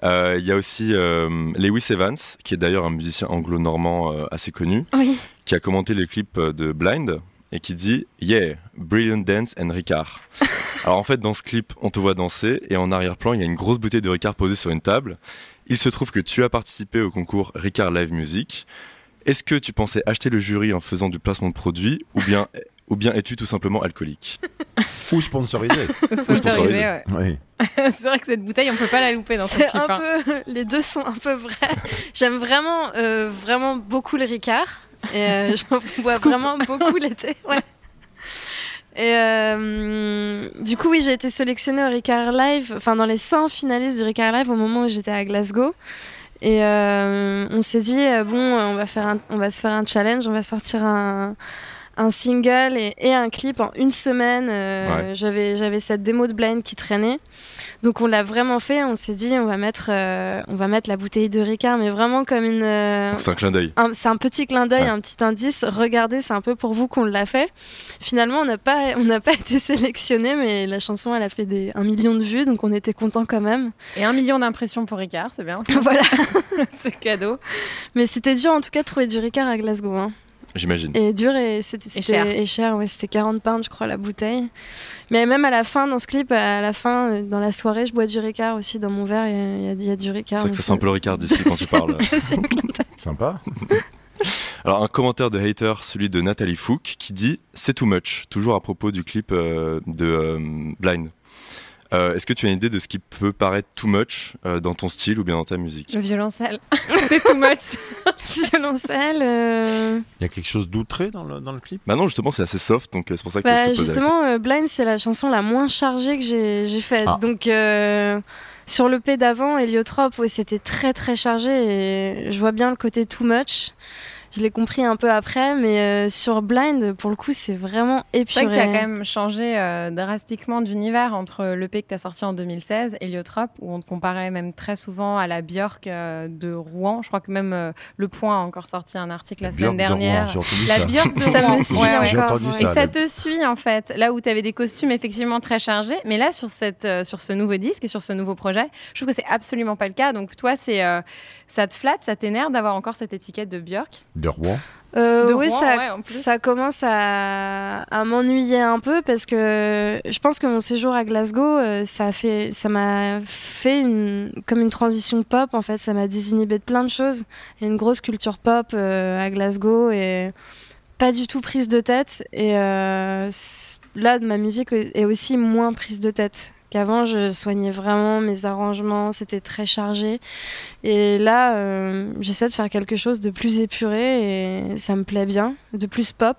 Euh, Il y a aussi euh, Lewis Evans, qui est d'ailleurs un musicien anglo-normand euh, assez connu, Oui. qui a commenté les clips euh, de Blind et qui dit Yeah, brilliant dance and Ricard. Alors en fait, dans ce clip, on te voit danser et en arrière-plan, il y a une grosse bouteille de Ricard posée sur une table. Il se trouve que tu as participé au concours Ricard Live Music. Est-ce que tu pensais acheter le jury en faisant du placement de produit ou bien, ou bien es-tu tout simplement alcoolique Ou sponsorisé. Sponsorisé, sponsorisé. ouais. oui. c'est vrai que cette bouteille, on peut pas la louper dans son C'est clip. un hein. peu... Les deux sont un peu vrais. J'aime vraiment, euh, vraiment beaucoup le Ricard. Et euh, j'en bois Scoop. vraiment beaucoup l'été. Ouais. Et euh, du coup, oui, j'ai été sélectionnée au Ricard Live, enfin dans les 100 finalistes du Ricard Live au moment où j'étais à Glasgow. Et euh, on s'est dit, euh, bon, on va, faire un- on va se faire un challenge, on va sortir un, un single et, et un clip en une semaine. Euh, Ouais. J'avais j'avais cette démo de Blind qui traînait. Donc on l'a vraiment fait, on s'est dit, on va, mettre, euh, on va mettre la bouteille de Ricard, mais vraiment comme une... euh, C'est un clin d'œil. c'est un petit clin d'œil, Ouais. un petit indice. Regardez, c'est un peu pour vous qu'on l'a fait. Finalement, on n'a pas, on n'a pas été sélectionné, mais la chanson, elle a fait des, un million de vues, donc on était content quand même. Et un million d'impressions pour Ricard, c'est bien. voilà. c'est cadeau. Mais c'était dur, en tout cas, de trouver du Ricard à Glasgow. hein. J'imagine. Et dur et c'était cher. et cher. Ouais, c'était 40 pounds, je crois, la bouteille. Mais même à la fin, dans ce clip, à la fin, euh, dans la soirée, je bois du Ricard aussi dans mon verre. Il y a- y, y du C'est Ricard. vrai que ça sent un peu le Ricard d'ici quand tu parles. Sympa. Alors un commentaire de hater, celui de Nathalie Fouque, qui dit c'est too much, toujours à propos du clip euh, de euh, Blind. Euh, Est-ce que tu as une idée de ce qui peut paraître too much euh, dans ton style ou bien dans ta musique? Le violoncelle. c'est too much. violoncelle. euh, Il y a quelque chose d'outré dans le, dans le clip? Bah non, justement, c'est assez soft, donc c'est pour ça que Bah, je te pose la justement, euh, Blind, c'est la chanson la moins chargée que j'ai faite. Ah. Donc, euh, sur le P d'avant, Heliotrope, ouais, c'était très très chargé et je vois bien le côté too much. Je l'ai compris un peu après, mais euh, sur Blind, pour le coup, c'est vraiment C'est épuré. vrai que tu as quand même changé euh, drastiquement d'univers entre l'EP que tu as sorti en 2016, Heliotrope, où on te comparait même très souvent à la Björk euh, de Rouen. Je crois que même euh, Le Point a encore sorti un article la semaine Björk de Rouen, dernière. j'ai entendu la ça. Björk de Ça me Rouen. suit Ouais, entendu Et ça. ça te suit en fait, là où tu avais des costumes effectivement très chargés, mais là sur, cette, euh, sur ce nouveau disque et sur ce nouveau projet, je trouve que c'est absolument pas le cas. Donc toi, c'est euh, ça te flatte, ça t'énerve d'avoir encore cette étiquette de Björk? De Rouen Euh, De oui, Rouen, ça, ouais, en plus. ça commence à, à m'ennuyer un peu parce que je pense que mon séjour à Glasgow, euh, ça a fait, ça m'a fait une, comme une transition pop en fait. Ça m'a désinhibé de plein de choses. Il y a une grosse culture pop euh, à Glasgow et pas du tout prise de tête. Et euh, là, ma musique est aussi moins prise de tête. Qu'avant, je soignais vraiment mes arrangements, c'était très chargé. Et là, euh, j'essaie de faire quelque chose de plus épuré et ça me plaît bien, de plus pop.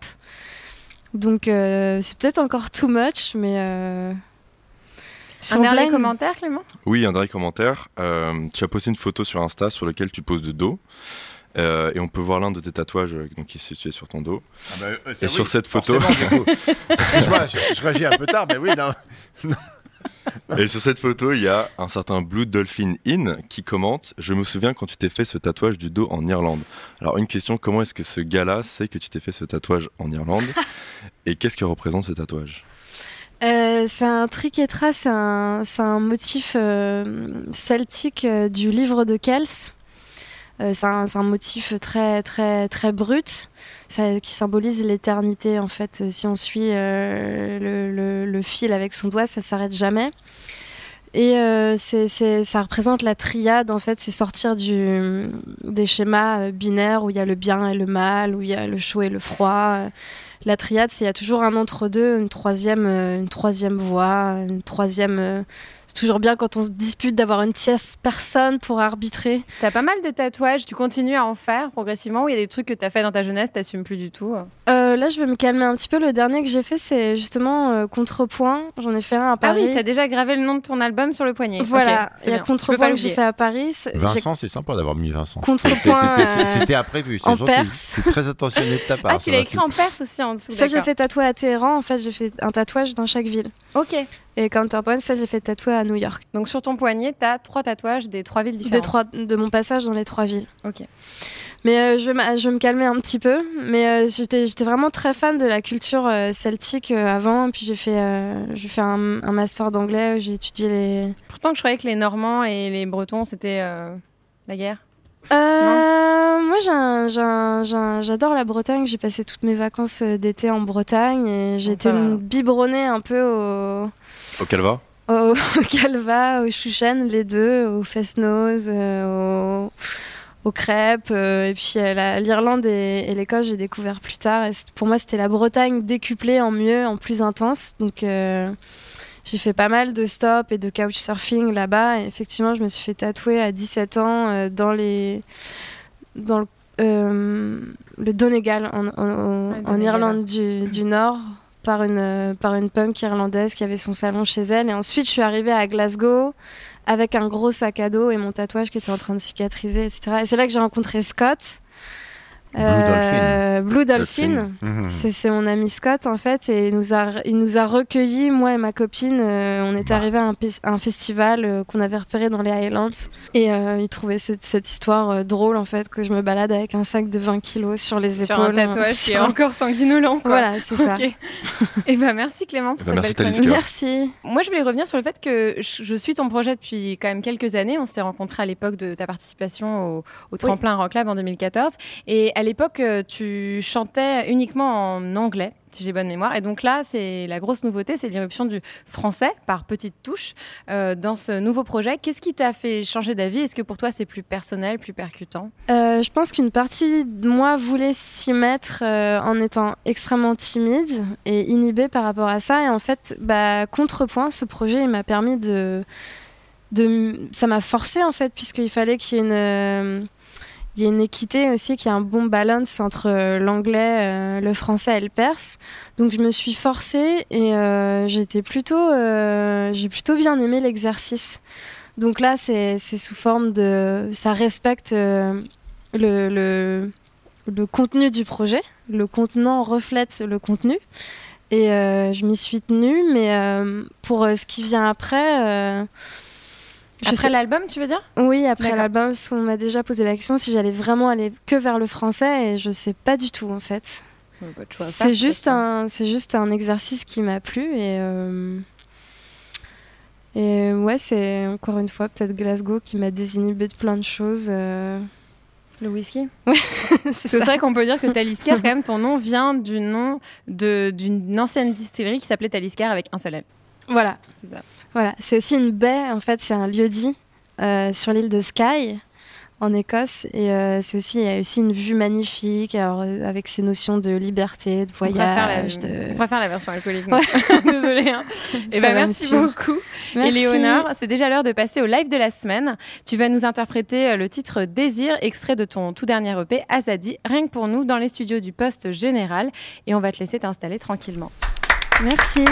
Donc euh, c'est peut-être encore too much, mais. Euh... sur Un dernier commentaire, Clément? Oui, un dernier commentaire. Euh, tu as posté une photo sur Insta sur laquelle tu poses de dos. Euh, et on peut voir l'un de tes tatouages donc, qui est situé sur ton dos. Ah bah, euh, et sur cette photo. Excuse-moi, je, je réagis un peu tard, mais oui, non. et sur cette photo, il y a un certain Blue Dolphin In qui commente Je me souviens quand tu t'es fait ce tatouage du dos en Irlande. Alors, une question comment est-ce que ce gars-là sait que tu t'es fait ce tatouage en Irlande Et qu'est-ce que représente ce tatouage? Euh, c'est un trick et trace, c'est un, motif euh, celtique euh, du livre de Kels. Euh, c'est un, motif très très très brut, qui symbolise l'éternité en fait. Euh, Si on suit euh, le, fil avec son doigt, ça s'arrête jamais. Et ça représente la triade, en fait, c'est sortir du, des schémas binaires où il y a le bien et le mal, où il y a le chaud et le froid. La triade, c'est il y a toujours un entre-deux, une troisième, euh, une troisième voie, une troisième. euh, c'est toujours bien quand on se dispute d'avoir une tierce personne pour arbitrer. T'as pas mal de tatouages, tu continues à en faire progressivement ou il y a des trucs que t'as fait dans ta jeunesse, t'assumes plus du tout Euh, là, je vais me calmer un petit peu. Le dernier que j'ai fait, c'est justement euh, Contrepoint. J'en ai fait un à Ah Paris. oui, t'as déjà gravé le nom de ton album sur le poignet. Voilà, il y a Contrepoint que j'ai fait à Paris. Vincent, c'est sympa d'avoir mis Vincent. Contrepoint, C'était- euh, imprévu, c'est en gentil. perse. C'est très attentionné de ta part. Ah, tu l'as écrit en perse aussi en dessous. Ça, j'ai fait tatouer à Téhéran. En fait, j'ai fait un tatouage dans chaque ville. Ok. Et Counterpoint, ça, j'ai fait tatouer à New York. Donc sur ton poignet, t'as trois tatouages des trois villes différentes. Des trois, de mon passage dans les trois villes. Ok. Mais euh, je, vais je vais me calmer un petit peu. Mais euh, j'étais vraiment très fan de la culture euh, celtique euh, avant. Puis j'ai fait, j'ai fait un, un master d'anglais où j'ai étudié les. Pourtant je croyais que les Normands et les Bretons c'était la guerre. Euh, moi, j'adore la Bretagne. J'ai passé toutes mes vacances euh, d'été en Bretagne et va. une biberonnée un peu au, Au Calva au, au Calva, au Chouchen, les deux, au Fest-Nose, euh, au, aux crêpes. euh, et puis euh, la- l'Irlande et, et l'Écosse, j'ai découvert plus tard. Et pour moi, c'était la Bretagne décuplée en mieux, en plus intense. Donc euh, j'ai fait pas mal de stops et de couchsurfing là-bas. Et effectivement, je me suis fait tatouer à 17 ans euh, dans les dans le, euh, le Donegal en, en- Ouais, en Donegal. Irlande du, du Nord par une, par une punk irlandaise qui avait son salon chez elle. Et ensuite, je suis arrivée à Glasgow avec un gros sac à dos et mon tatouage qui était en train de cicatriser, etc. Et c'est là que j'ai rencontré Scott. Blue Euh, Blue Dolphin. Dolphin. C'est mon ami Scott en fait et il nous a, il nous a recueillis, moi et ma copine. euh, on est Bah. arrivé à un, festival euh, qu'on avait repéré dans les Highlands et euh, il trouvait cette, cette histoire euh, drôle en fait que je me balade avec un sac de 20 kilos sur les Sur épaules. un tatouage qui est Sur- encore sanguinolent. quoi. Voilà, c'est ça. Ok. Et ben merci Clément pour Eh ben, cette merci, belle. Merci. Moi, je voulais revenir sur le fait que je je suis ton projet depuis quand même quelques années. On s'est rencontrés à l'époque de ta participation au, au Tremplin Rock Lab en 2014. Et à l'époque, euh, tu chantais uniquement en anglais, si j'ai bonne mémoire. Et donc là, c'est la grosse nouveauté, c'est l'irruption du français par petites touches euh, dans ce nouveau projet. Qu'est-ce qui t'a fait changer d'avis? Est-ce que pour toi, c'est plus personnel, plus percutant? Euh, je pense qu'une partie de moi voulait s'y mettre en étant extrêmement timide et inhibée par rapport à ça. Et en fait, bah, contrepoint, ce projet, il m'a permis de, de, ça m'a forcé en fait, puisqu'il fallait qu'il y ait une, il y a une équité aussi, qu'il y a un bon balance entre euh, l'anglais, euh, le français et le perse. Donc je me suis forcée et euh, j'étais plutôt, j'ai plutôt bien aimé l'exercice. Donc là, c'est sous forme de, ça respecte le, contenu du projet. Le contenant reflète le contenu. Et je m'y suis tenue, mais pour ce qui vient après. Je Après sais- l'album, tu veux dire? Oui, après l'album, parce qu'on m'a déjà posé la question si j'allais vraiment aller que vers le français, et je sais pas du tout en fait. C'est juste un, c'est juste un exercice qui m'a plu et euh, et ouais, c'est encore une fois peut-être Glasgow qui m'a désinhibé de plein de choses. euh. Le whisky? Ouais, c'est vrai qu'on peut dire que Talisker, quand même, ton nom vient du nom de- d'une ancienne distillerie qui s'appelait Talisker avec un seul L. Voilà. C'est ça. Voilà, c'est aussi une baie, en fait, c'est un lieu-dit euh, sur l'île de Skye, en Écosse. Et euh, c'est aussi, il y a aussi une vue magnifique, alors, euh, avec ces notions de liberté, de On préfère, la, voyage. de... on préfère la version alcoolique. Ouais. Désolée. hein. Et Ça ben, va me merci beaucoup. Merci. Éléonore, c'est déjà l'heure de passer au live de la semaine. Tu vas nous interpréter le titre Désir, extrait de ton tout dernier EP, Azadi, rien que pour nous, dans les studios du Poste Général. Et on va te laisser t'installer tranquillement. Merci.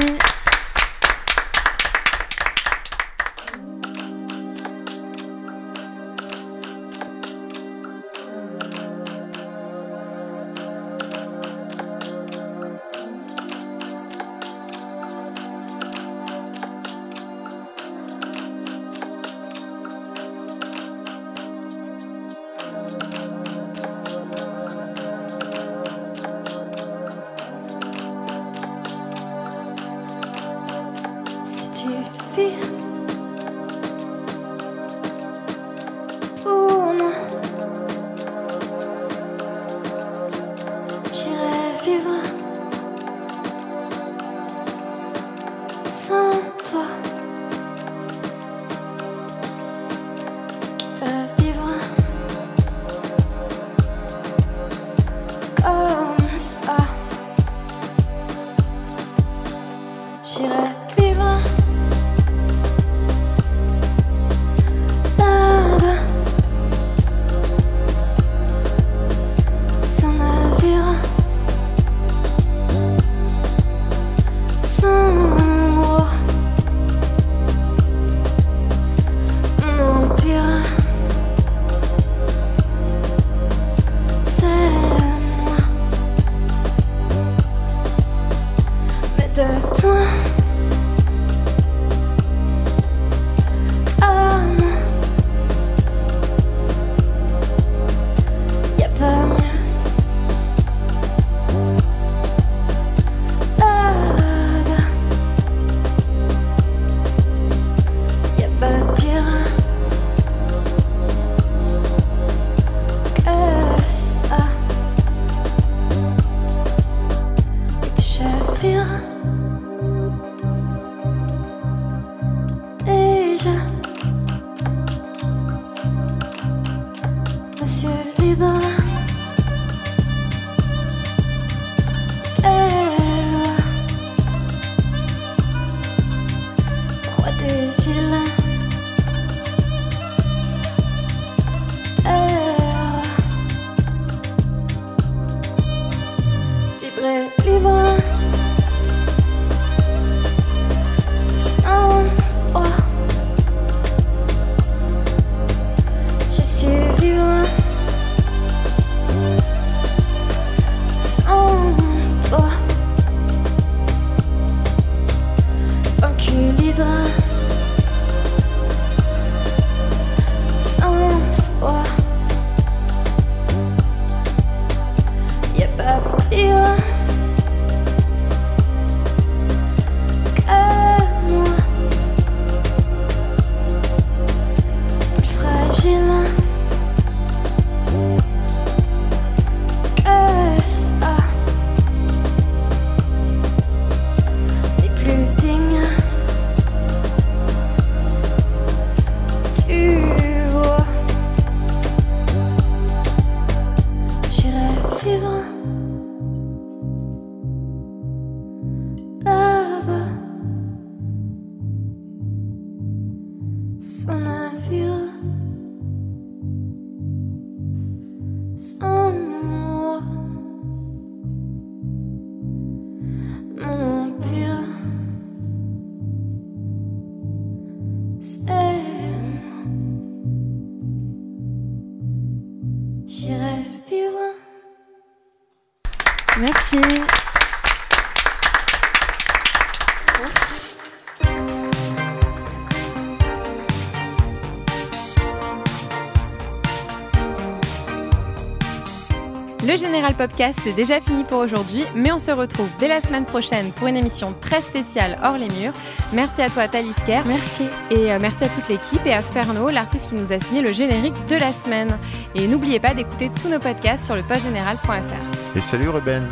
Le Général Podcast, c'est déjà fini pour aujourd'hui, mais on se retrouve dès la semaine prochaine pour une émission très spéciale hors les murs. Merci à toi, Thalis Kerr. Merci. Et euh, merci à toute l'équipe et à Ferno, l'artiste qui nous a signé le générique de la semaine. Et n'oubliez pas d'écouter tous nos podcasts sur le postgénéral.fr. Et salut Ruben.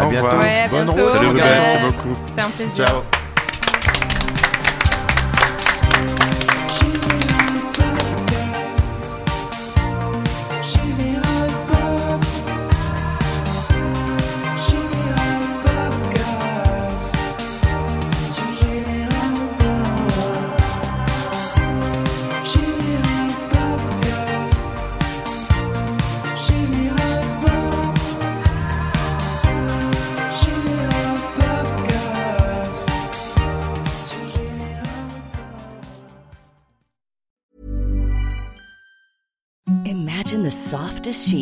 À Au bientôt. revoir. Ouais, à Bonne bientôt. route. Salut Ruben, merci beaucoup. C'était un plaisir. Ciao. She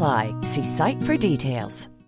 apply. See site for details.